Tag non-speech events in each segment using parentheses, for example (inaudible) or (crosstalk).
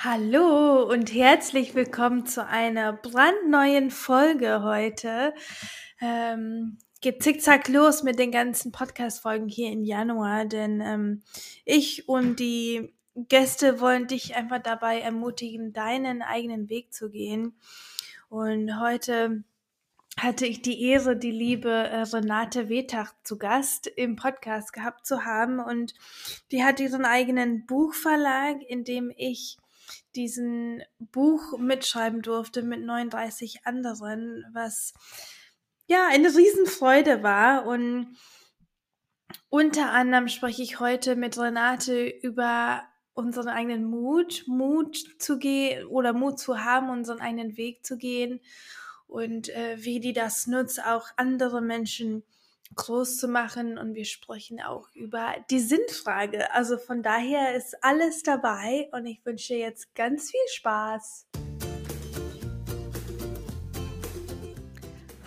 Hallo und herzlich willkommen zu einer brandneuen Folge heute. Ähm, geht zickzack los mit den ganzen Podcast-Folgen hier im Januar, denn ähm, ich und die Gäste wollen dich einfach dabei ermutigen, deinen eigenen Weg zu gehen. Und heute hatte ich die Ehre, die liebe äh, Renate Wetach zu Gast im Podcast gehabt zu haben. Und die hat ihren eigenen Buchverlag, in dem ich diesen Buch mitschreiben durfte mit 39 anderen, was ja eine Riesenfreude war. Und unter anderem spreche ich heute mit Renate über unseren eigenen Mut, Mut zu gehen oder Mut zu haben, unseren eigenen Weg zu gehen und äh, wie die das nutzt, auch andere Menschen groß zu machen und wir sprechen auch über die Sinnfrage. Also von daher ist alles dabei und ich wünsche jetzt ganz viel Spaß.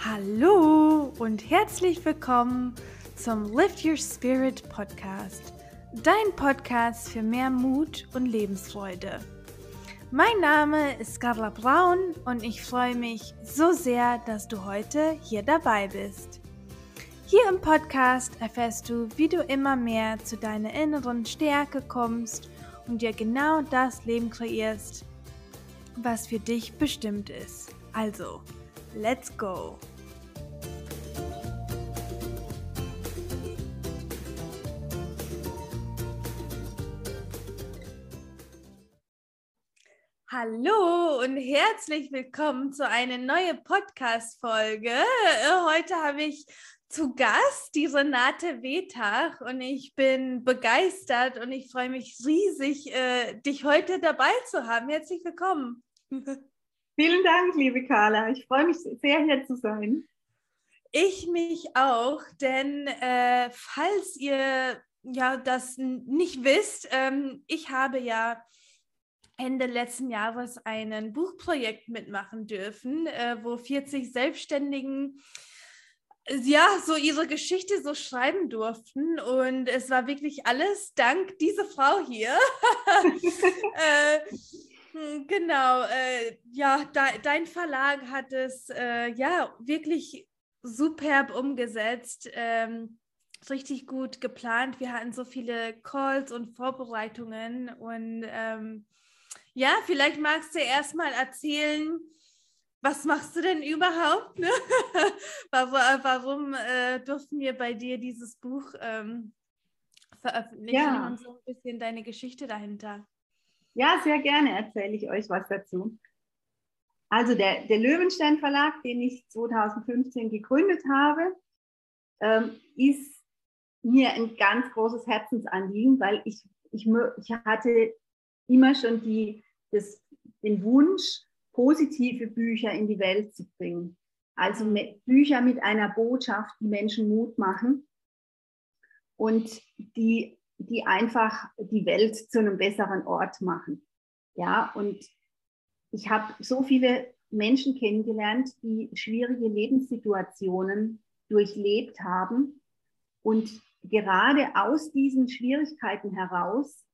Hallo und herzlich willkommen zum Lift Your Spirit Podcast, dein Podcast für mehr Mut und Lebensfreude. Mein Name ist Carla Braun und ich freue mich so sehr, dass du heute hier dabei bist. Hier im Podcast erfährst du, wie du immer mehr zu deiner inneren Stärke kommst und dir genau das Leben kreierst, was für dich bestimmt ist. Also, let's go! Hallo und herzlich willkommen zu einer neuen Podcast-Folge. Heute habe ich zu Gast die Renate Wetach und ich bin begeistert und ich freue mich riesig, äh, dich heute dabei zu haben. Herzlich willkommen. (laughs) Vielen Dank, liebe Carla. Ich freue mich sehr, hier zu sein. Ich mich auch, denn äh, falls ihr ja das nicht wisst, ähm, ich habe ja Ende letzten Jahres ein Buchprojekt mitmachen dürfen, äh, wo 40 Selbstständigen ja, so ihre Geschichte so schreiben durften. Und es war wirklich alles dank dieser Frau hier. (laughs) äh, hm, genau, äh, ja, de, dein Verlag hat es äh, ja wirklich superb umgesetzt. Ähm, richtig gut geplant. Wir hatten so viele Calls und Vorbereitungen. Und ähm, ja, vielleicht magst du erstmal erzählen, was machst du denn überhaupt? Ne? (laughs) warum, äh, durften wir bei dir dieses Buch ähm, veröffentlichen ja. und so ein bisschen deine Geschichte dahinter? Ja, sehr gerne erzähle ich euch was dazu. Also der, der Löwenstein Verlag, den ich 2015 gegründet habe, ähm, ist mir ein ganz großes Herzensanliegen, weil ich, ich, ich hatte immer schon die, das, den Wunsch, positive Bücher in die Welt zu bringen. Also mit Bücher mit einer Botschaft, die Menschen Mut machen und die, die einfach die Welt zu einem besseren Ort machen. Ja, und ich habe so viele Menschen kennengelernt, die schwierige Lebenssituationen durchlebt haben und gerade aus diesen Schwierigkeiten heraus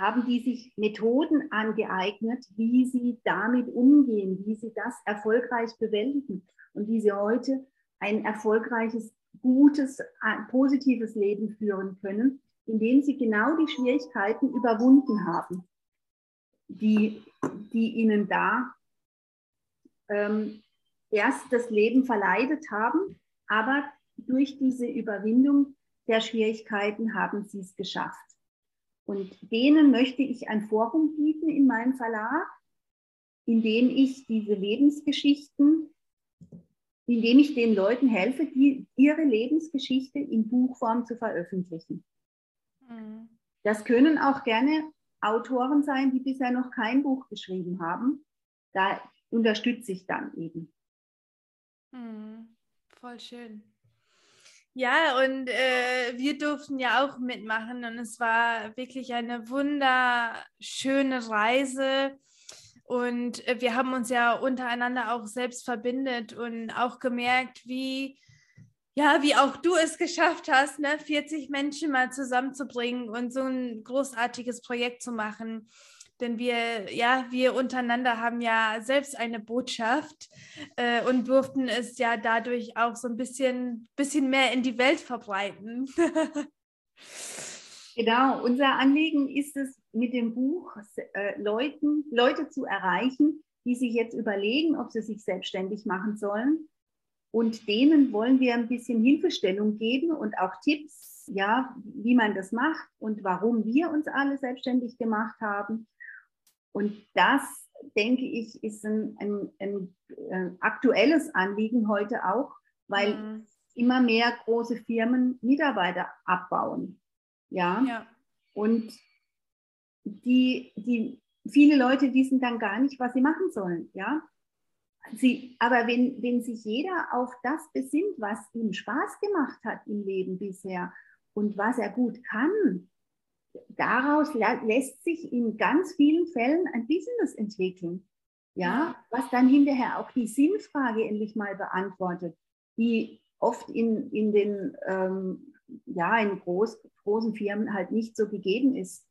haben die sich Methoden angeeignet, wie sie damit umgehen, wie sie das erfolgreich bewältigen und wie sie heute ein erfolgreiches, gutes, positives Leben führen können, indem sie genau die Schwierigkeiten überwunden haben, die, die ihnen da ähm, erst das Leben verleidet haben, aber durch diese Überwindung der Schwierigkeiten haben sie es geschafft. Und denen möchte ich ein Forum bieten in meinem Verlag, in dem ich diese Lebensgeschichten, in dem ich den Leuten helfe, die, ihre Lebensgeschichte in Buchform zu veröffentlichen. Mhm. Das können auch gerne Autoren sein, die bisher noch kein Buch geschrieben haben. Da unterstütze ich dann eben. Mhm. Voll schön. Ja, und äh, wir durften ja auch mitmachen und es war wirklich eine wunderschöne Reise. Und äh, wir haben uns ja untereinander auch selbst verbindet und auch gemerkt, wie ja, wie auch du es geschafft hast, ne, 40 Menschen mal zusammenzubringen und so ein großartiges Projekt zu machen. Denn wir, ja, wir untereinander haben ja selbst eine Botschaft äh, und durften es ja dadurch auch so ein bisschen, bisschen mehr in die Welt verbreiten. (laughs) genau, unser Anliegen ist es, mit dem Buch äh, Leuten, Leute zu erreichen, die sich jetzt überlegen, ob sie sich selbstständig machen sollen und denen wollen wir ein bisschen Hilfestellung geben und auch Tipps, ja, wie man das macht und warum wir uns alle selbstständig gemacht haben. Und das, denke ich, ist ein, ein, ein, äh, aktuelles Anliegen heute auch, weil mhm. immer mehr große Firmen Mitarbeiter abbauen. Ja. ja. Und die, die, viele Leute wissen dann gar nicht, was sie machen sollen. Ja. Sie, aber wenn, wenn sich jeder auf das besinnt, was ihm Spaß gemacht hat im Leben bisher und was er gut kann, daraus lässt sich in ganz vielen Fällen ein Business entwickeln. Ja, was dann hinterher auch die Sinnfrage endlich mal beantwortet, die oft in, in den ähm, ja, in groß, großen Firmen halt nicht so gegeben ist.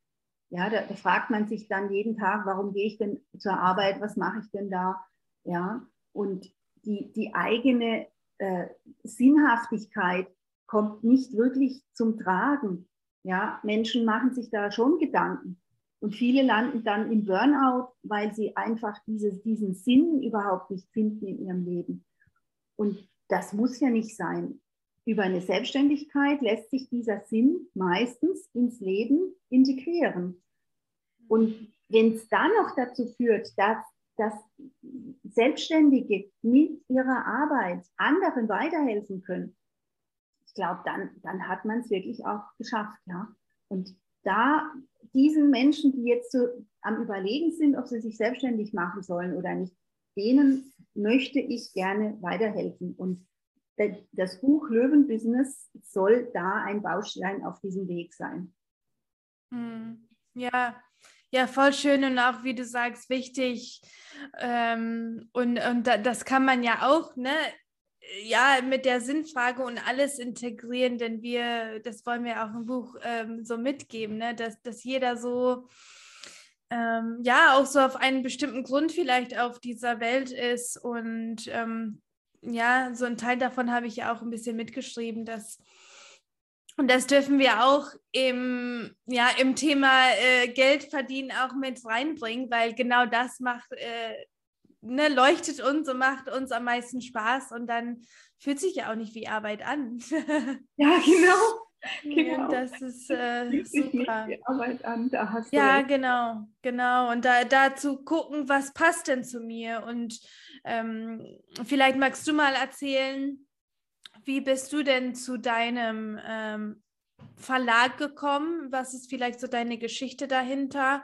Ja, da, da fragt man sich dann jeden Tag, warum gehe ich denn zur Arbeit, was mache ich denn da? Ja, und die, die eigene äh, Sinnhaftigkeit kommt nicht wirklich zum Tragen. Ja, Menschen machen sich da schon Gedanken. Und viele landen dann im Burnout, weil sie einfach dieses, diesen Sinn überhaupt nicht finden in ihrem Leben. Und das muss ja nicht sein. Über eine Selbstständigkeit lässt sich dieser Sinn meistens ins Leben integrieren. Und wenn es dann noch dazu führt, dass dass Selbstständige mit ihrer Arbeit anderen weiterhelfen können, glaube, dann, dann hat man es wirklich auch geschafft. Ja? Und da diesen Menschen, die jetzt so am Überlegen sind, ob sie sich selbstständig machen sollen oder nicht, denen möchte ich gerne weiterhelfen. Und das Buch Löwenbusiness soll da ein Baustein auf diesem Weg sein. Hm. Ja, ja, voll schön und auch, wie du sagst, wichtig. Ähm, und, und das kann man ja auch, ne? Ja, mit der Sinnfrage und alles integrieren, denn wir, das wollen wir auch im Buch ähm, so mitgeben, ne? dass, dass jeder so, ähm, ja, auch so auf einen bestimmten Grund vielleicht auf dieser Welt ist. Und ähm, ja, so ein Teil davon habe ich ja auch ein bisschen mitgeschrieben, dass und das dürfen wir auch im, ja, im Thema äh, Geld verdienen auch mit reinbringen, weil genau das macht, äh, ne, leuchtet uns und macht uns am meisten Spaß und dann fühlt sich ja auch nicht wie Arbeit an. (laughs) ja, genau. Genau. Das ist äh, super. Arbeit an, da hast ja, du genau, genau. Und da, da zu gucken, was passt denn zu mir. Und ähm, vielleicht magst du mal erzählen, wie bist du denn zu deinem ähm, Verlag gekommen? Was ist vielleicht so deine Geschichte dahinter?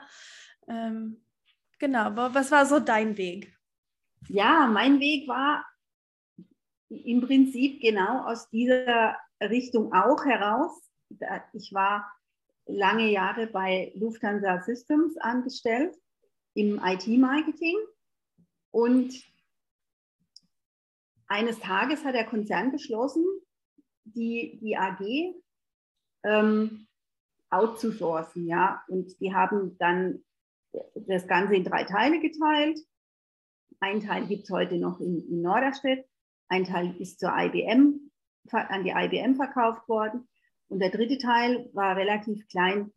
Ähm, genau, was war so dein Weg? Ja, mein Weg war im Prinzip genau aus dieser Richtung auch heraus. Ich war lange Jahre bei Lufthansa Systems angestellt im IT-Marketing und eines Tages hat der Konzern beschlossen, die, die AG ähm, outzusourcen. Ja? Und die haben dann das Ganze in drei Teile geteilt. Ein Teil gibt es heute noch in, in Norderstedt, ein Teil ist zur IBM, an die IBM verkauft worden und der dritte Teil war relativ klein.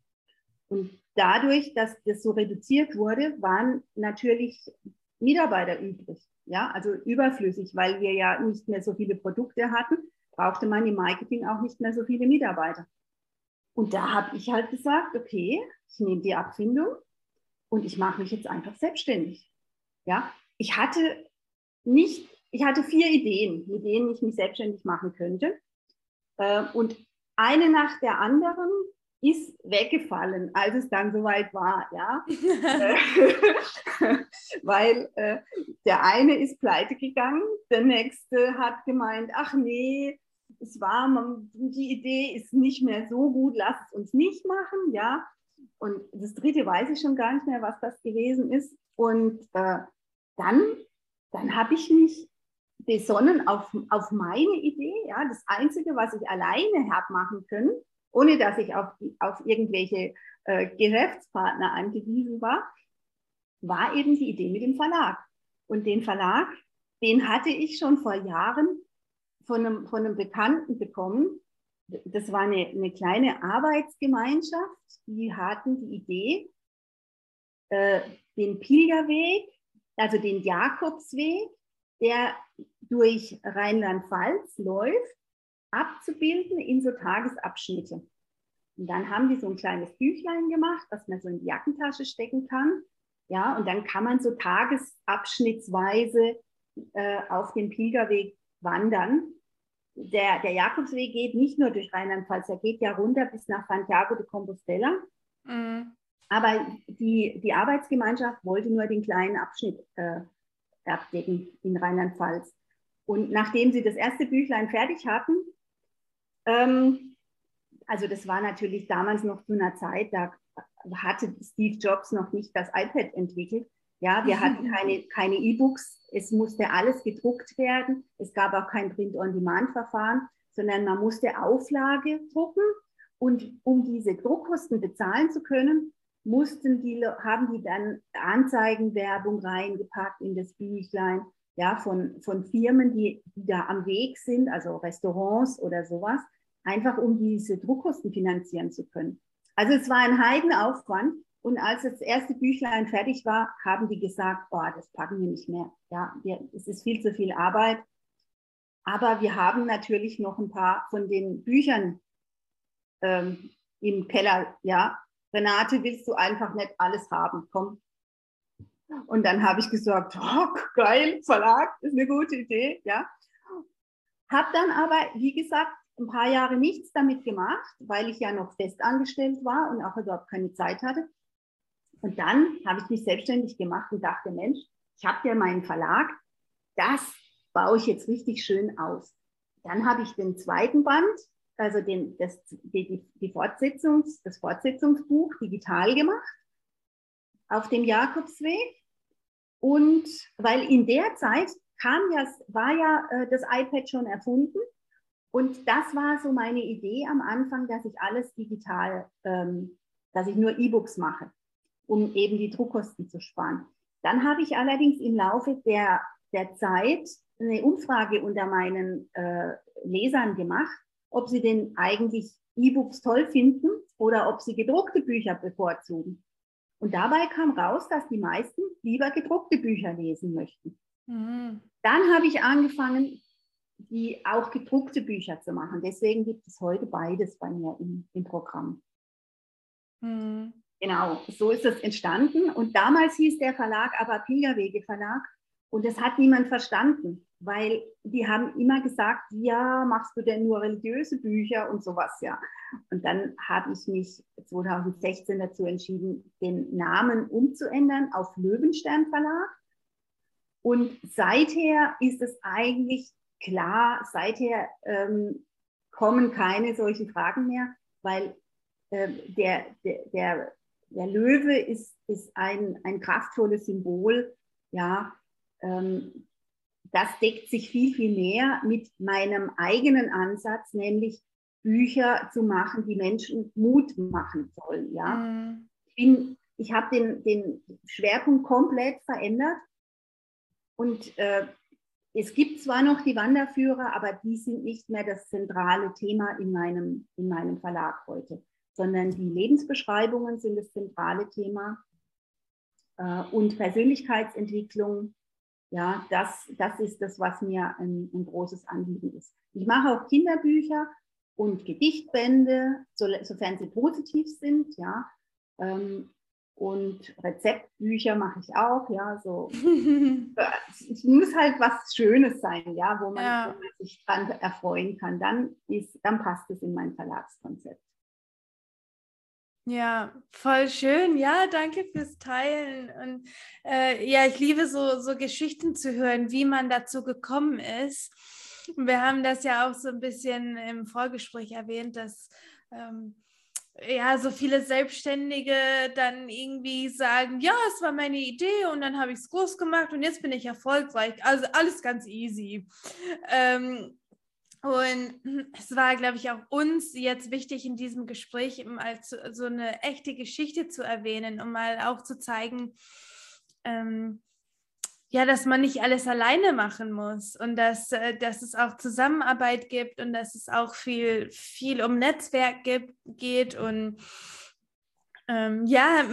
Und dadurch, dass das so reduziert wurde, waren natürlich Mitarbeiter übrig ja, also überflüssig, weil wir ja nicht mehr so viele Produkte hatten, brauchte man im Marketing auch nicht mehr so viele Mitarbeiter. Und da habe ich halt gesagt, okay, ich nehme die Abfindung und ich mache mich jetzt einfach selbstständig. Ja, ich hatte nicht, ich hatte vier Ideen, mit denen ich mich selbstständig machen könnte. Äh, und eine nach der anderen ist weggefallen, als es dann soweit war, ja. (laughs) (laughs) Weil äh, der eine ist pleite gegangen, der nächste hat gemeint, ach nee, es war, man, die Idee ist nicht mehr so gut, lass es uns nicht machen, ja. Und das dritte weiß ich schon gar nicht mehr, was das gewesen ist. Und äh, dann, dann habe ich mich besonnen auf, auf meine Idee. Ja, das Einzige, was ich alleine habe machen können, ohne dass ich auf, auf irgendwelche äh, Geschäftspartner angewiesen war, war eben die Idee mit dem Verlag. Und den Verlag, den hatte ich schon vor Jahren von einem, von einem Bekannten bekommen. Das war eine, eine kleine Arbeitsgemeinschaft, die hatten die Idee, äh, den Pilgerweg, also den Jakobsweg, der durch Rheinland-Pfalz läuft, abzubilden in so Tagesabschnitte. Und dann haben die so ein kleines Büchlein gemacht, was man so in die Jackentasche stecken kann. Ja, und dann kann man so tagesabschnittsweise äh, auf dem Pilgerweg wandern. Der, der Jakobsweg geht nicht nur durch Rheinland-Pfalz, er geht ja runter bis nach Santiago de Compostela. Mhm. Aber die, die Arbeitsgemeinschaft wollte nur den kleinen Abschnitt äh, abdecken in Rheinland-Pfalz. Und nachdem sie das erste Büchlein fertig hatten, ähm, also das war natürlich damals noch zu einer Zeit, da hatte Steve Jobs noch nicht das iPad entwickelt. Ja, wir (laughs) hatten keine, keine E-Books, es musste alles gedruckt werden, es gab auch kein Print-on-Demand-Verfahren, sondern man musste Auflage drucken und um diese Druckkosten bezahlen zu können, mussten die, haben die dann Anzeigenwerbung reingepackt in das Büchlein, ja, von, von Firmen, die, die da am Weg sind, also Restaurants oder sowas, einfach um diese Druckkosten finanzieren zu können. Also es war ein Heidenaufwand. Und als das erste Büchlein fertig war, haben die gesagt, oh, das packen wir nicht mehr. Ja, wir, es ist viel zu viel Arbeit. Aber wir haben natürlich noch ein paar von den Büchern ähm, im Keller. Ja, Renate, willst du einfach nicht alles haben? Komm. Und dann habe ich gesagt, oh, geil, Verlag, ist eine gute Idee. Ja. Habe dann aber, wie gesagt, ein paar Jahre nichts damit gemacht, weil ich ja noch festangestellt war und auch überhaupt keine Zeit hatte. Und dann habe ich mich selbstständig gemacht und dachte, Mensch, ich habe ja meinen Verlag, das baue ich jetzt richtig schön aus. Dann habe ich den zweiten Band, also den, das, die, die Fortsetzungs, das Fortsetzungsbuch digital gemacht auf dem Jakobsweg. Und weil in der Zeit kam ja, war ja äh, das iPad schon erfunden und das war so meine Idee am Anfang, dass ich alles digital, ähm, dass ich nur E-Books mache, um eben die Druckkosten zu sparen. Dann habe ich allerdings im Laufe der, der Zeit eine Umfrage unter meinen äh, Lesern gemacht, ob sie denn eigentlich E-Books toll finden oder ob sie gedruckte Bücher bevorzugen. Und dabei kam raus, dass die meisten lieber gedruckte Bücher lesen möchten. Mhm. Dann habe ich angefangen, die auch gedruckte Bücher zu machen. Deswegen gibt es heute beides bei mir im, im Programm. Mhm. Genau, so ist es entstanden. Und damals hieß der Verlag aber Pilgerwege Verlag. Und das hat niemand verstanden, weil die haben immer gesagt, ja, machst du denn nur religiöse Bücher und sowas, ja. Und dann habe ich mich 2016 dazu entschieden, den Namen umzuändern auf Löwenstern Verlag. Und seither ist es eigentlich klar, seither ähm, kommen keine solchen Fragen mehr, weil äh, der, der, der, der, Löwe ist, ist ein, ein kraftvolles Symbol, ja, ähm, das deckt sich viel, viel mehr mit meinem eigenen Ansatz, nämlich Bücher zu machen, die Menschen Mut machen sollen. Ja? Mhm. Ich, ich habe den, den Schwerpunkt komplett verändert und äh, es gibt zwar noch die Wanderführer, aber die sind nicht mehr das zentrale Thema in meinem, in meinem Verlag heute, sondern die Lebensbeschreibungen sind das zentrale Thema äh, und Persönlichkeitsentwicklung. Ja, das, das ist das, was mir ein, ein großes Anliegen ist. Ich mache auch Kinderbücher und Gedichtbände, so, sofern sie positiv sind. Ja, ähm, und Rezeptbücher mache ich auch, ja, so. (laughs) es muss halt was Schönes sein, ja, wo man, ja. wo man, sich dran erfreuen kann. Dann, ist, dann passt es in mein Verlagskonzept. Ja, voll schön. Ja, danke fürs Teilen. Und äh, ja, ich liebe so, so Geschichten zu hören, wie man dazu gekommen ist. Wir haben das ja auch so ein bisschen im Vorgespräch erwähnt, dass ähm, ja, so viele Selbstständige dann irgendwie sagen, ja, es war meine Idee und dann habe ich es groß gemacht und jetzt bin ich erfolgreich. Also alles ganz easy. Ähm, und (clears throat) es war, glaube ich, auch uns jetzt wichtig in diesem Gespräch mal so eine echte Geschichte zu erwähnen, um mal auch zu zeigen, ähm, ja, dass man nicht alles alleine machen muss und dass, äh, dass es auch Zusammenarbeit gibt und dass es auch viel, viel um Netzwerk gibt, geht. Und ähm, ja,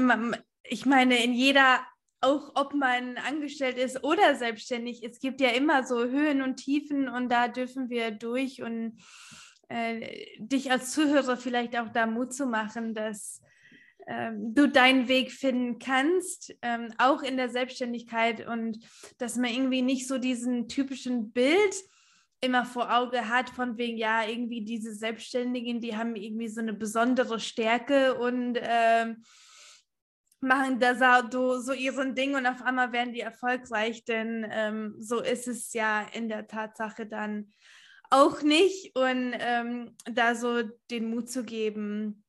ich meine, in jeder, auch ob man angestellt ist oder selbstständig, es gibt ja immer so Höhen und Tiefen und da dürfen wir durch und äh, dich als Zuhörer vielleicht auch da Mut zu machen, dass ähm, du deinen Weg finden kannst, ähm, auch in der Selbstständigkeit und dass man irgendwie nicht so diesen typischen Bild immer vor Auge hat, von wegen, ja, irgendwie diese Selbstständigen, die haben irgendwie so eine besondere Stärke und ähm, machen da so, so ihren Ding und auf einmal werden die erfolgreich, denn ähm, so ist es ja in der Tatsache dann auch nicht und ähm, da so den Mut zu geben,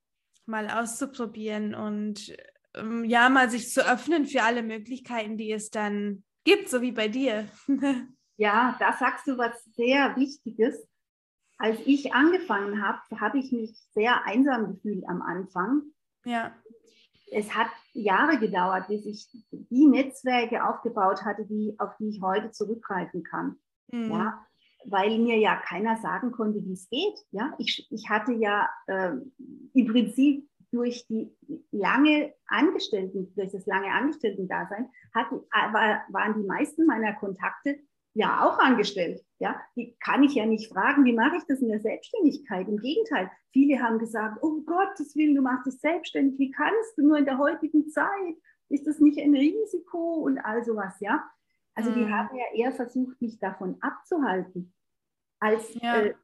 mal auszuprobieren und ähm, ja, mal sich zu öffnen für alle Möglichkeiten, die es dann gibt, so wie bei dir. (laughs) ja, da sagst du was sehr Wichtiges. Als ich angefangen habe, habe ich mich sehr einsam gefühlt am Anfang. Ja. Es hat Jahre gedauert, bis ich die Netzwerke aufgebaut hatte, die, auf die ich heute zurückgreifen kann. Mhm. Ja, weil mir ja keiner sagen konnte, wie es geht. Ja, ich, ich hatte ja äh, im Prinzip durch die lange Angestellten, durch das lange Angestellten-Dasein, hatten, war, waren die meisten meiner Kontakte ja auch angestellt. Ja, die kann ich ja nicht fragen, wie mache ich das in der Selbstständigkeit? Im Gegenteil, viele haben gesagt, oh Gottes Willen, du machst dich selbstständig, wie kannst du nur in der heutigen Zeit? Ist das nicht ein Risiko und all sowas, ja? Also die mhm. haben ja eher versucht, mich davon abzuhalten, als ja. äh,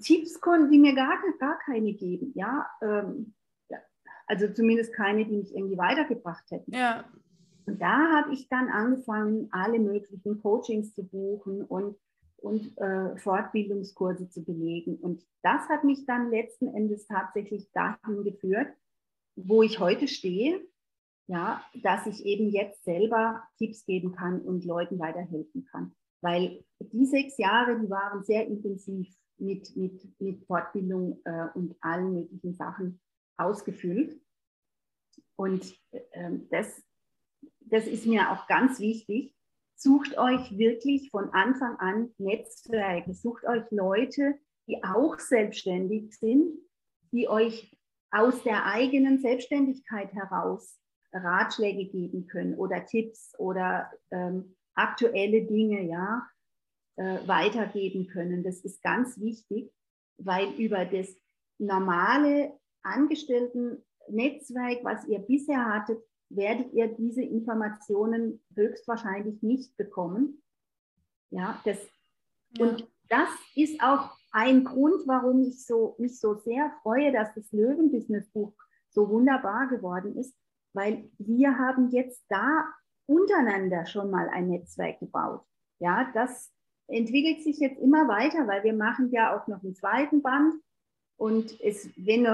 Tipps konnten die mir gar, gar keine geben. Ja? Ähm, ja, also zumindest keine, die mich irgendwie weitergebracht hätten. Ja. Und da habe ich dann angefangen, alle möglichen Coachings zu buchen und, und äh, Fortbildungskurse zu belegen. Und das hat mich dann letzten Endes tatsächlich dahin geführt, wo ich heute stehe ja, dass ich eben jetzt selber Tipps geben kann und Leuten weiterhelfen kann. Weil die sechs Jahre, die waren sehr intensiv mit, mit, mit Fortbildung äh, und allen möglichen Sachen ausgefüllt. Und äh, das, das ist mir auch ganz wichtig. Sucht euch wirklich von Anfang an Netzwerke, sucht euch Leute, die auch selbstständig sind, die euch aus der eigenen Selbstständigkeit heraus Ratschläge geben können oder Tipps oder ähm, aktuelle Dinge ja, äh, weitergeben können. Das ist ganz wichtig, weil über das normale Angestellten-Netzwerk, was ihr bisher hattet, werdet ihr diese Informationen höchstwahrscheinlich nicht bekommen. Ja, das, ja. Und das ist auch ein Grund, warum ich so, mich so sehr freue, dass das Löwen-Business-Buch so wunderbar geworden ist, weil wir haben jetzt da untereinander schon mal ein Netzwerk gebaut. Ja, das entwickelt sich jetzt immer weiter, weil wir machen ja auch noch einen zweiten Band. Und es, wenn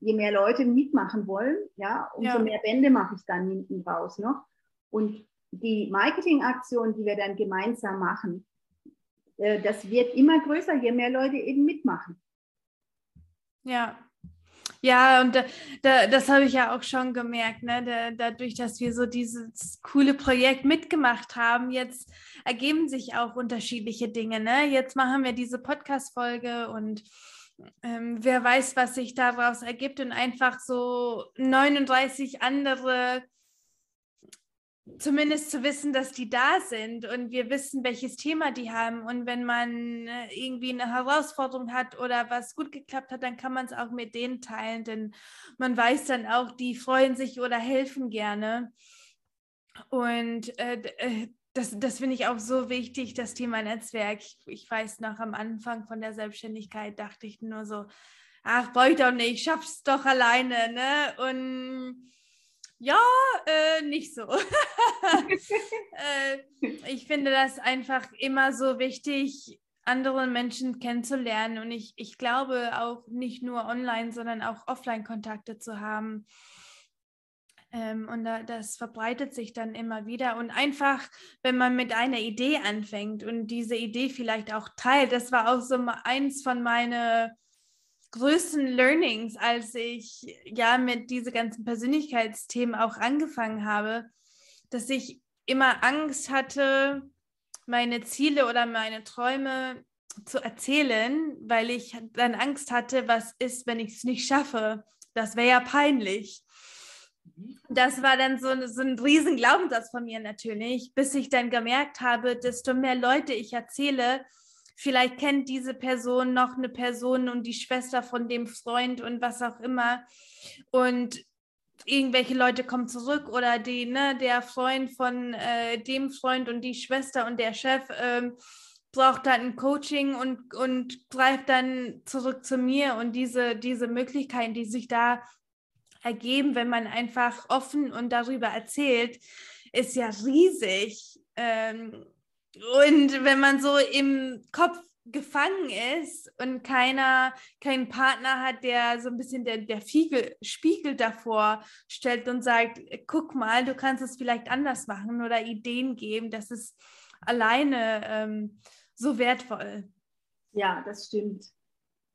je mehr Leute mitmachen wollen, ja, umso ja. mehr Bände mache ich dann hinten raus noch. Und die Marketingaktion, die wir dann gemeinsam machen, äh, das wird immer größer, je mehr Leute eben mitmachen. Ja, ja, und da, da, das habe ich ja auch schon gemerkt, ne? Da, dadurch, dass wir so dieses coole Projekt mitgemacht haben, jetzt ergeben sich auch unterschiedliche Dinge. Ne? Jetzt machen wir diese Podcast-Folge und ähm, wer weiß, was sich daraus ergibt und einfach so 39 andere zumindest zu wissen, dass die da sind und wir wissen, welches Thema die haben. Und wenn man äh, irgendwie eine Herausforderung hat oder was gut geklappt hat, dann kann man es auch mit denen teilen, denn man weiß dann auch, die freuen sich oder helfen gerne. Und äh, äh das, das finde ich auch so wichtig, das Thema Netzwerk. Ich, ich weiß noch am Anfang von der Selbstständigkeit dachte ich nur so, ach, brauche ich doch nicht, ich schaff's doch alleine, ne? Und ja, äh, nicht so. (laughs) äh, ich finde das einfach immer so wichtig, andere Menschen kennenzulernen und ich, ich glaube auch nicht nur online, sondern auch Offline-Kontakte zu haben. Ähm, und da, das verbreitet sich dann immer wieder. Und einfach, wenn man mit einer Idee anfängt und diese Idee vielleicht auch teilt, das war auch so eins von meinen größten Learnings, als ich ja mit diesen ganzen Persönlichkeitsthemen auch angefangen habe, dass ich immer Angst hatte, meine Ziele oder meine Träume zu erzählen, weil ich dann Angst hatte, was ist, wenn ich es nicht schaffe. Das wäre ja peinlich. Das war dann so, so ein riesen Glaubenssatz von mir natürlich, bis ich dann gemerkt habe, desto mehr Leute ich erzähle, vielleicht kennt diese Person noch eine Person und die Schwester von dem Freund und was auch immer. Und irgendwelche Leute kommen zurück oder die, ne, der Freund von äh, dem Freund und die Schwester und der Chef ähm, braucht dann ein Coaching und, und greift dann zurück zu mir und diese, diese Möglichkeiten, die sich da ergeben, wenn man einfach offen und darüber erzählt, ist ja riesig. Ähm, und wenn man so im Kopf gefangen ist und keiner, keinen Partner hat, der so ein bisschen der, der Fiegel, Spiegel davor stellt und sagt, guck mal, du kannst es vielleicht anders machen oder Ideen geben, das ist alleine ähm, so wertvoll. Ja, das stimmt.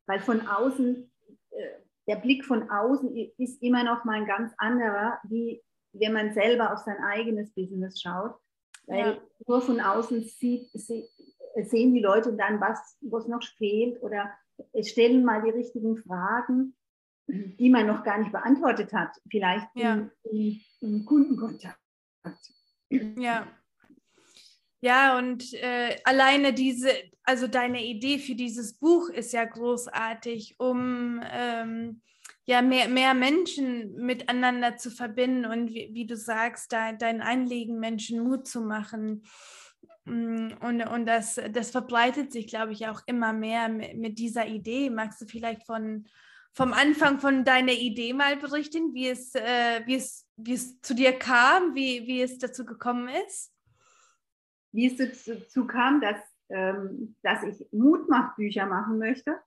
Weil von außen, der Blick von außen ist immer noch mal ein ganz anderer, wie wenn man selber auf sein eigenes Business schaut. Weil ja. nur von außen sieht, sieht, sehen die Leute dann, was, was noch fehlt oder stellen mal die richtigen Fragen, die man noch gar nicht beantwortet hat, vielleicht ja. im, im, im Kundenkontakt. Ja. Ja, und äh, alleine diese, also deine Idee für dieses Buch ist ja großartig, um ähm, ja mehr, mehr Menschen miteinander zu verbinden und wie, wie du sagst, da, dein Einlegen Menschen Mut zu machen. Mm, und, und das, das verbreitet sich, glaube ich, auch immer mehr mit, mit, dieser Idee. Magst du vielleicht von, vom Anfang von deiner Idee mal berichten, wie es, äh, wie es, wie es zu dir kam, wie, wie es dazu gekommen ist? Wie es dazu kam, dass, ähm, dass ich Mutmachbücher machen möchte?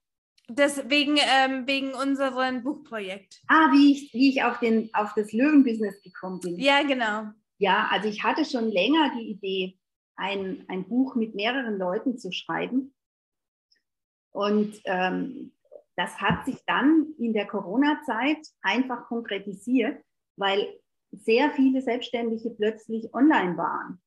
Das wegen, ähm, wegen unserem Buchprojekt. Ah, wie ich, wie ich auf, den, auf das Löwenbusiness gekommen bin. Ja, genau. Ja, also ich hatte schon länger die Idee, ein, ein Buch mit mehreren Leuten zu schreiben. Und ähm, das hat sich dann in der Corona-Zeit einfach konkretisiert, weil sehr viele Selbstständige plötzlich online waren.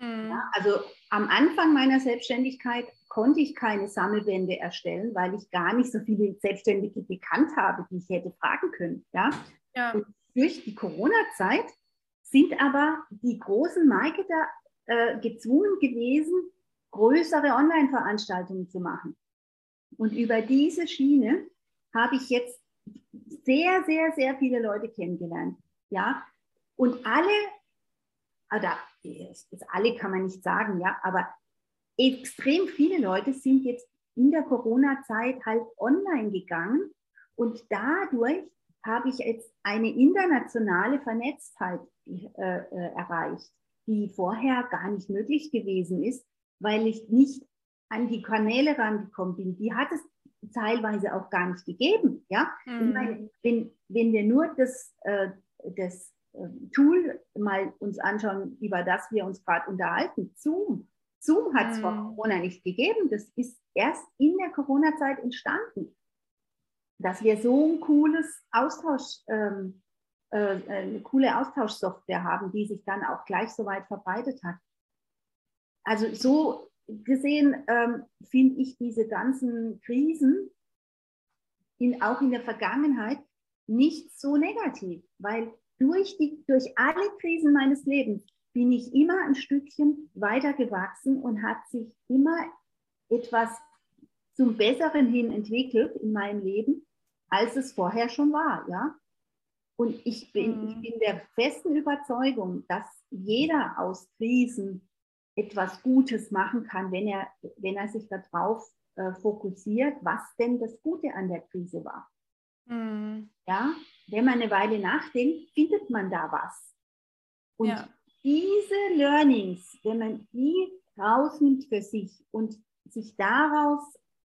Mhm. Ja, also am Anfang meiner Selbstständigkeit konnte ich keine Sammelbände erstellen, weil ich gar nicht so viele Selbstständige gekannt habe, die ich hätte fragen können. Ja? ja. durch die Corona-Zeit sind aber die großen Marketer äh, gezwungen gewesen, größere Online-Veranstaltungen zu machen. Und über diese Schiene habe ich jetzt sehr, sehr, sehr viele Leute kennengelernt. Ja, und alle, oder alle kann man nicht sagen, ja, aber extrem viele Leute sind jetzt in der Corona-Zeit halt online gegangen und dadurch habe ich jetzt eine internationale Vernetztheit äh, äh, erreicht die vorher gar nicht möglich gewesen ist, weil ich nicht an die Kanäle rangekommen bin. Die hat es teilweise auch gar nicht gegeben. Ja? Mhm. Meine, wenn, wenn wir nur das, äh, das Tool mal uns anschauen, über das wir uns gerade unterhalten, Zoom. Zoom hat es mhm. vor Corona nicht gegeben. Das ist erst in der Corona-Zeit entstanden, dass wir so ein cooles Austausch, ähm, äh, eine coole Austauschsoftware haben, die sich dann auch gleich so weit verbreitet hat. Also so gesehen ähm, finde ich diese ganzen Krisen in, auch in der Vergangenheit nicht so negativ, weil durch, die, durch alle Krisen meines Lebens bin ich immer ein Stückchen weiter gewachsen und hat sich immer etwas zum Besseren hin entwickelt in meinem Leben, als es vorher schon war. Ja? Und ich bin, ich mhm. bin der festen Überzeugung, dass jeder aus Krisen etwas Gutes machen kann, wenn er, wenn er sich darauf äh, fokussiert, was denn das Gute an der Krise war. Mhm. Ja, wenn man eine Weile nachdenkt, findet man da was. Und ja. diese Learnings, wenn man die rausnimmt für sich und sich daraus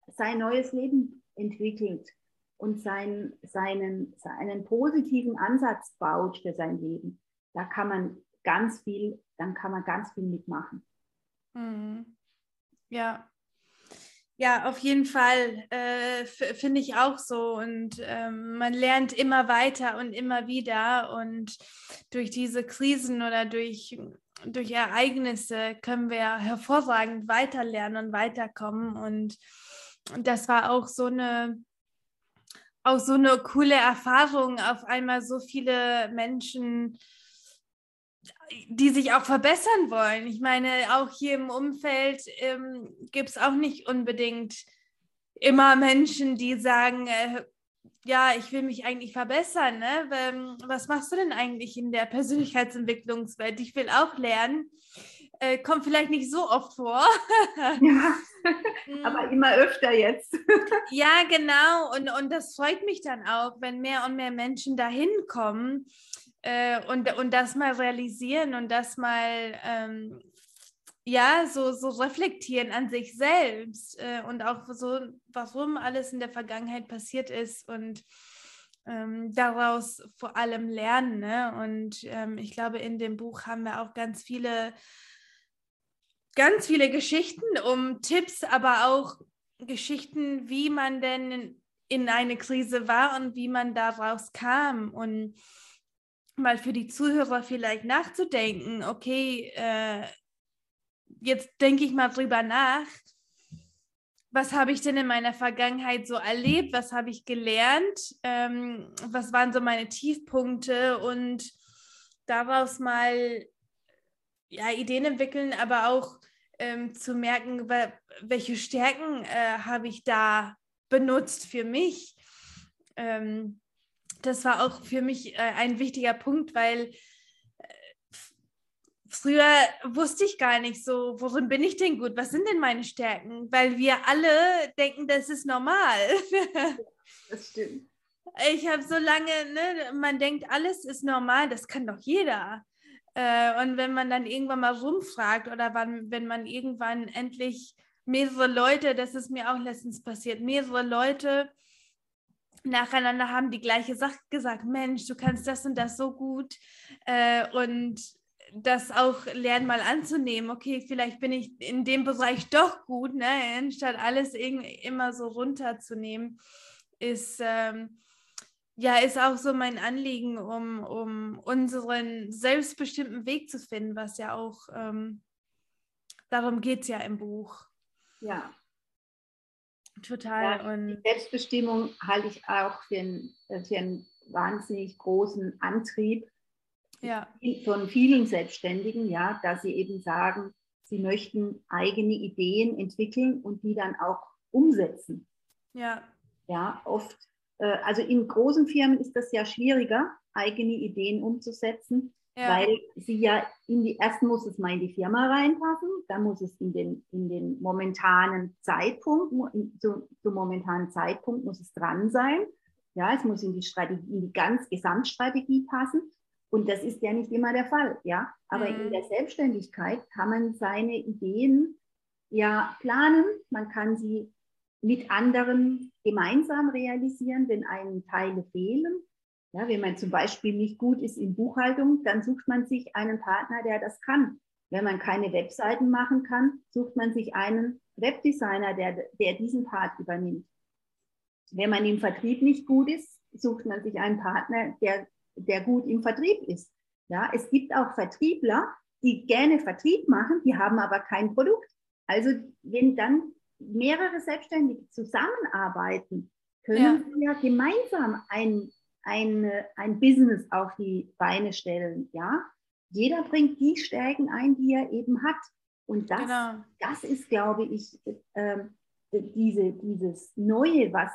sein neues Leben entwickelt und sein, seinen, seinen positiven Ansatz baut für sein Leben, da kann man ganz viel, dann kann man ganz viel mitmachen. Mhm. Ja. Ja, auf jeden Fall äh, finde ich auch so. Und ähm, man lernt immer weiter und immer wieder. Und durch diese Krisen oder durch, durch Ereignisse können wir hervorragend weiterlernen und weiterkommen. Und, und das war auch so eine, auch so eine coole Erfahrung, auf einmal so viele Menschen die sich auch verbessern wollen. Ich meine, auch hier im Umfeld ähm, gibt es auch nicht unbedingt immer Menschen, die sagen, äh, ja, ich will mich eigentlich verbessern. Ne? Ähm, was machst du denn eigentlich in der Persönlichkeitsentwicklungswelt? Ich will auch lernen. Äh, kommt vielleicht nicht so oft vor. (laughs) ja, (laughs) aber immer öfter jetzt. (laughs) ja, genau. Und, und das freut mich dann auch, wenn mehr und mehr Menschen dahin kommen äh, und, und das mal realisieren und das mal ähm, ja so, so reflektieren an sich selbst äh, und auch so, warum alles in der Vergangenheit passiert ist und ähm, daraus vor allem lernen. Ne? Und ähm, ich glaube, in dem Buch haben wir auch ganz viele, ganz viele Geschichten um Tipps, aber auch Geschichten, wie man denn in, in eine Krise war und wie man daraus kam. Und mal für die Zuhörer vielleicht nachzudenken, okay, äh, jetzt denke ich mal drüber nach, was habe ich denn in meiner Vergangenheit so erlebt, was habe ich gelernt, ähm, was waren so meine Tiefpunkte? Und daraus mal ja, Ideen entwickeln, aber auch ähm, zu merken, welche Stärken äh, habe ich da benutzt für mich. Ähm, das war auch für mich äh, ein wichtiger Punkt, weil äh, früher wusste ich gar nicht so, worin bin ich denn gut? Was sind denn meine Stärken? Weil wir alle denken, das ist normal. (laughs) das stimmt. Ich habe so lange, ne, man denkt, alles ist normal, das kann doch jeder. Äh, und wenn man dann irgendwann mal rumfragt oder wann, wenn man irgendwann endlich mehrere Leute, das ist mir auch letztens passiert, mehrere Leute nacheinander haben die gleiche Sache gesagt, Mensch, du kannst das und das so gut äh, und das auch lernen mal anzunehmen, okay, vielleicht bin ich in dem Bereich doch gut, ne? anstatt alles immer so runterzunehmen, ist, ähm, ja, ist auch so mein Anliegen, um, um unseren selbstbestimmten Weg zu finden, was ja auch, ähm, darum geht es ja im Buch. Ja, Total. Ja, und Selbstbestimmung halte ich auch für einen, äh, für einen wahnsinnig großen Antrieb ja. von vielen Selbstständigen, ja, dass sie eben sagen, sie möchten eigene Ideen entwickeln und die dann auch umsetzen. Ja. Ja, oft, äh, also in großen Firmen ist das ja schwieriger, eigene Ideen umzusetzen, ja. Weil sie ja in die, erst muss es mal in die Firma reinpassen, dann muss es in den, in den momentanen Zeitpunkt, zu, zum momentanen Zeitpunkt muss es dran sein. Ja, es muss in die Strategie, in die ganz Gesamtstrategie passen. Und das ist ja nicht immer der Fall, ja. Aber mhm. in der Selbstständigkeit kann man seine Ideen ja planen. Man kann sie mit anderen gemeinsam realisieren, wenn einem Teile fehlen. Ja, wenn man zum Beispiel nicht gut ist in Buchhaltung, dann sucht man sich einen Partner, der das kann. Wenn man keine Webseiten machen kann, sucht man sich einen Webdesigner, der, der diesen Part übernimmt. Wenn man im Vertrieb nicht gut ist, sucht man sich einen Partner, der, der gut im Vertrieb ist. Ja, es gibt auch Vertriebler, die gerne Vertrieb machen, die haben aber kein Produkt. Also wenn dann mehrere Selbstständige zusammenarbeiten, können ja. sie ja gemeinsam ein ein, ein Business auf die Beine stellen. Ja? Jeder bringt die Stärken ein, die er eben hat. Und das, genau. das ist, glaube ich, äh, diese, dieses Neue, was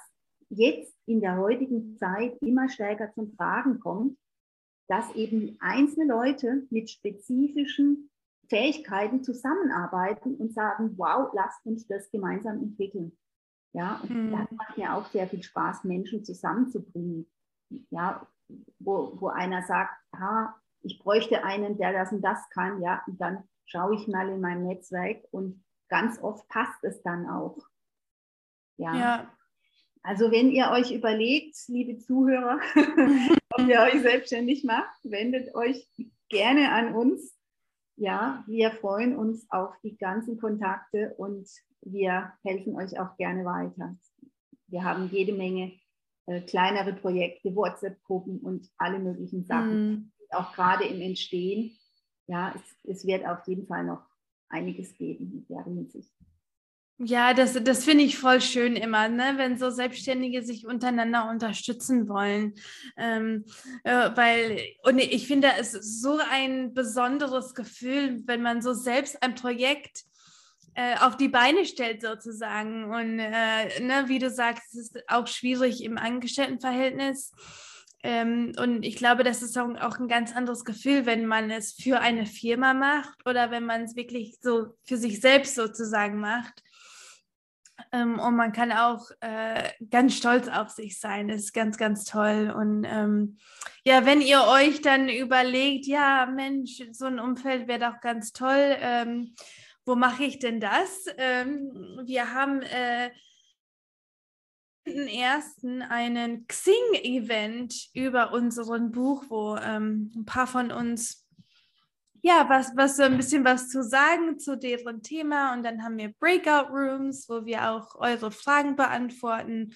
jetzt in der heutigen Zeit immer stärker zum Tragen kommt, dass eben einzelne Leute mit spezifischen Fähigkeiten zusammenarbeiten und sagen, wow, lasst uns das gemeinsam entwickeln. Ja, und hm. das macht mir auch sehr viel Spaß, Menschen zusammenzubringen ja, wo, wo einer sagt, ha, ich bräuchte einen, der das und das kann, ja, und dann schaue ich mal in meinem Netzwerk und ganz oft passt es dann auch. Ja. ja. Also wenn ihr euch überlegt, liebe Zuhörer, (laughs) ob ihr euch selbstständig macht, wendet euch gerne an uns. Ja, wir freuen uns auf die ganzen Kontakte und wir helfen euch auch gerne weiter. Wir haben jede Menge äh, kleinere Projekte, WhatsApp-Gruppen und alle möglichen Sachen, mm. auch gerade im Entstehen. Ja, es, es wird auf jeden Fall noch einiges geben in der Hinsicht. Ja, das, das finde ich voll schön immer, ne? wenn so Selbstständige sich untereinander unterstützen wollen. Ähm, äh, weil, und ich finde, es ist so ein besonderes Gefühl, wenn man so selbst ein Projekt äh, auf die Beine stellt, sozusagen. Und äh, ne, wie du sagst, es ist auch schwierig im Angestelltenverhältnis. Ähm, und ich glaube, das ist auch, auch, ein ganz anderes Gefühl, wenn man es für eine Firma macht oder wenn man es wirklich so für sich selbst sozusagen macht. Ähm, und man kann auch äh, ganz stolz auf sich sein. Das ist ganz, ganz toll. Und ähm, ja, wenn ihr euch dann überlegt, ja, Mensch, so ein Umfeld wäre doch ganz toll. Ähm, wo mache ich denn das? Ähm, wir haben äh, ersten einen Xing-Event über unseren Buch, wo ähm, ein paar von uns ja, was, was so ein bisschen was zu sagen zu deren Thema. Und dann haben wir Breakout Rooms, wo wir auch eure Fragen beantworten.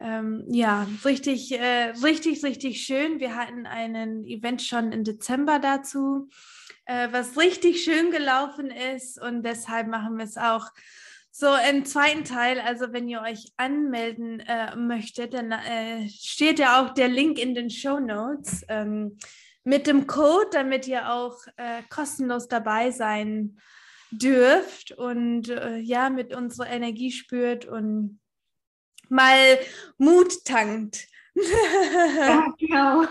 Ähm, ja, richtig, äh, richtig, richtig schön. Wir hatten einen Event schon im Dezember dazu, äh, was richtig schön gelaufen ist. Und deshalb machen wir es auch so, im zweiten Teil, also wenn ihr euch anmelden äh, möchtet, dann äh, steht ja auch der Link in den Show Notes. Ähm, mit dem Code, damit ihr auch äh, kostenlos dabei sein dürft und äh, ja, mit unserer Energie spürt und mal Mut tankt. (laughs) ja, genau.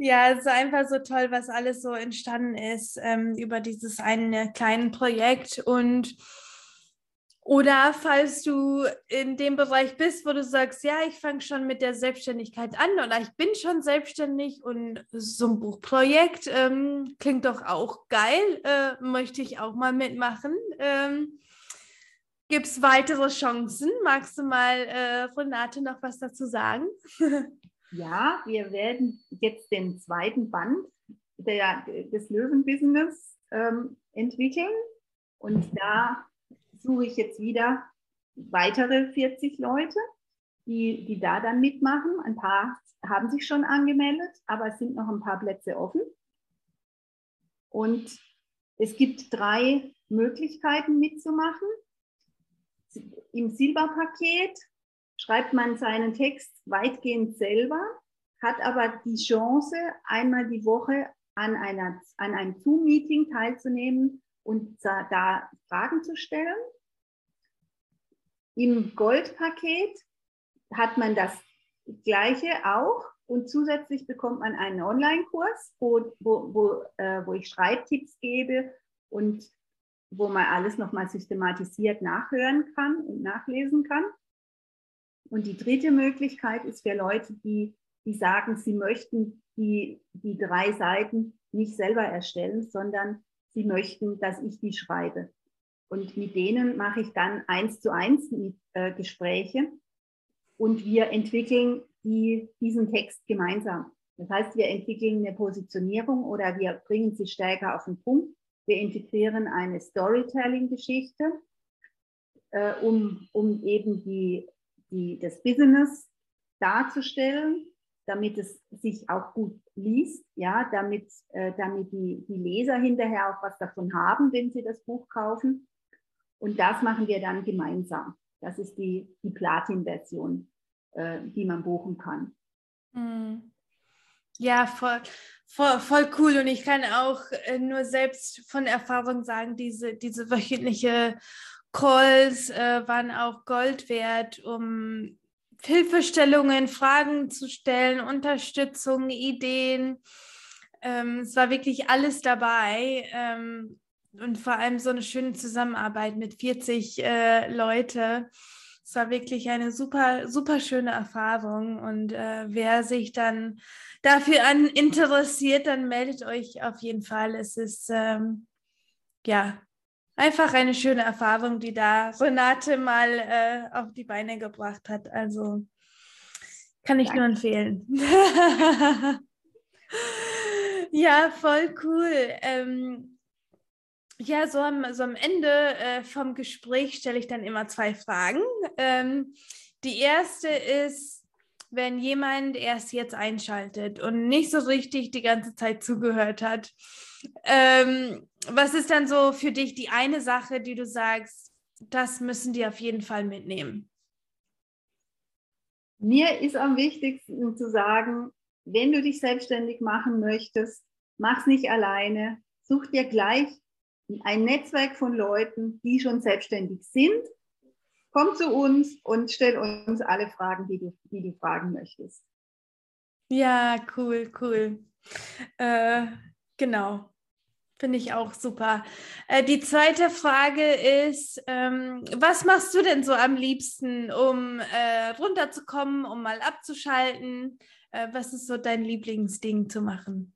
Ja, es ist einfach so toll, was alles so entstanden ist ähm, über dieses eine kleine Projekt und oder falls du in dem Bereich bist, wo du sagst, ja, ich fange schon mit der Selbstständigkeit an oder ich bin schon selbstständig und so ein Buchprojekt ähm, klingt doch auch geil, äh, möchte ich auch mal mitmachen. Ähm, Gibt es weitere Chancen? Magst du mal, äh, Renate, noch was dazu sagen? (laughs) ja, wir werden jetzt den zweiten Band der, des Löwenbusiness ähm, entwickeln und da suche ich jetzt wieder weitere 40 Leute, die, die da dann mitmachen. Ein paar haben sich schon angemeldet, aber es sind noch ein paar Plätze offen. Und es gibt drei Möglichkeiten mitzumachen. Im Silberpaket schreibt man seinen Text weitgehend selber, hat aber die Chance, einmal die Woche an, einer, an einem Zoom-Meeting teilzunehmen und da Fragen zu stellen. Im Goldpaket hat man das Gleiche auch und zusätzlich bekommt man einen Online-Kurs, wo, wo, wo, äh, wo ich Schreibtipps gebe und wo man alles nochmal systematisiert nachhören kann und nachlesen kann. Und die dritte Möglichkeit ist für Leute, die, die sagen, sie möchten die, die drei Seiten nicht selber erstellen, sondern sie möchten, dass ich die schreibe. Und mit denen mache ich dann eins zu eins äh, Gespräche und wir entwickeln die, diesen Text gemeinsam. Das heißt, wir entwickeln eine Positionierung oder wir bringen sie stärker auf den Punkt. Wir integrieren eine Storytelling-Geschichte, äh, um, um eben die, die, das Business darzustellen damit es sich auch gut liest, ja, damit, äh, damit die, die Leser hinterher auch was davon haben, wenn sie das Buch kaufen. Und das machen wir dann gemeinsam. Das ist die, die Platin-Version, äh, die man buchen kann. Hm. Ja, voll, voll, voll cool. Und ich kann auch äh, nur selbst von Erfahrung sagen, diese, diese wöchentliche Calls äh, waren auch Gold wert, um Hilfestellungen, Fragen zu stellen, Unterstützung, Ideen. Ähm, es war wirklich alles dabei ähm, und vor allem so eine schöne Zusammenarbeit mit 40 äh, Leute. Es war wirklich eine super, super schöne Erfahrung und äh, wer sich dann dafür an interessiert, dann meldet euch auf jeden Fall. Es ist ähm, ja einfach eine schöne Erfahrung, die da Renate mal äh, auf die Beine gebracht hat. Also kann ich Danke. nur empfehlen. (laughs) ja, voll cool. Ähm, ja, so am, so am Ende äh, vom Gespräch stelle ich dann immer zwei Fragen. Ähm, die erste ist, wenn jemand erst jetzt einschaltet und nicht so richtig die ganze Zeit zugehört hat, ähm, was ist dann so für dich die eine Sache, die du sagst, das müssen die auf jeden Fall mitnehmen? Mir ist am wichtigsten zu sagen, wenn du dich selbstständig machen möchtest, mach es nicht alleine. Such dir gleich ein Netzwerk von Leuten, die schon selbstständig sind. Komm zu uns und stell uns alle Fragen, die du, die du fragen möchtest. Ja, cool, cool. Äh, genau. Finde ich auch super. Äh, die zweite Frage ist, ähm, was machst du denn so am liebsten, um äh, runterzukommen, um mal abzuschalten? Äh, was ist so dein Lieblingsding zu machen?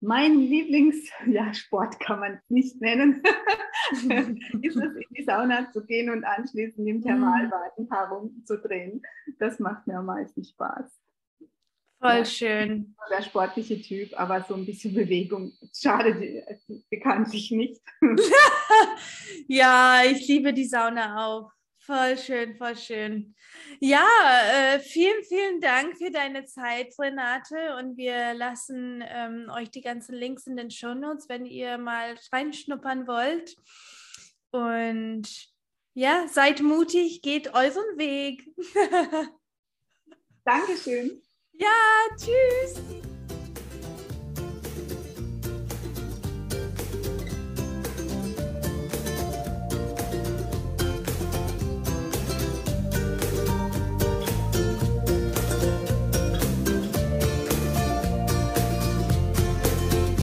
Mein Lieblingssport (laughs) ja, kann man es nicht nennen, (laughs) ist es, in die Sauna zu gehen und anschließend im Thermalbad ein paar Runden zu drehen. Das macht mir am meisten Spaß. Voll ja, schön. Der sportliche Typ, aber so ein bisschen Bewegung schadet bekanntlich nicht. (laughs) ja, ich liebe die Sauna auch. Voll schön, voll schön. Ja, äh, vielen, vielen Dank für deine Zeit, Renate. Und wir lassen ähm, euch die ganzen Links in den Show Notes, wenn ihr mal reinschnuppern wollt. Und ja, seid mutig, geht euren Weg. (laughs) Dankeschön. Ja, tschüss.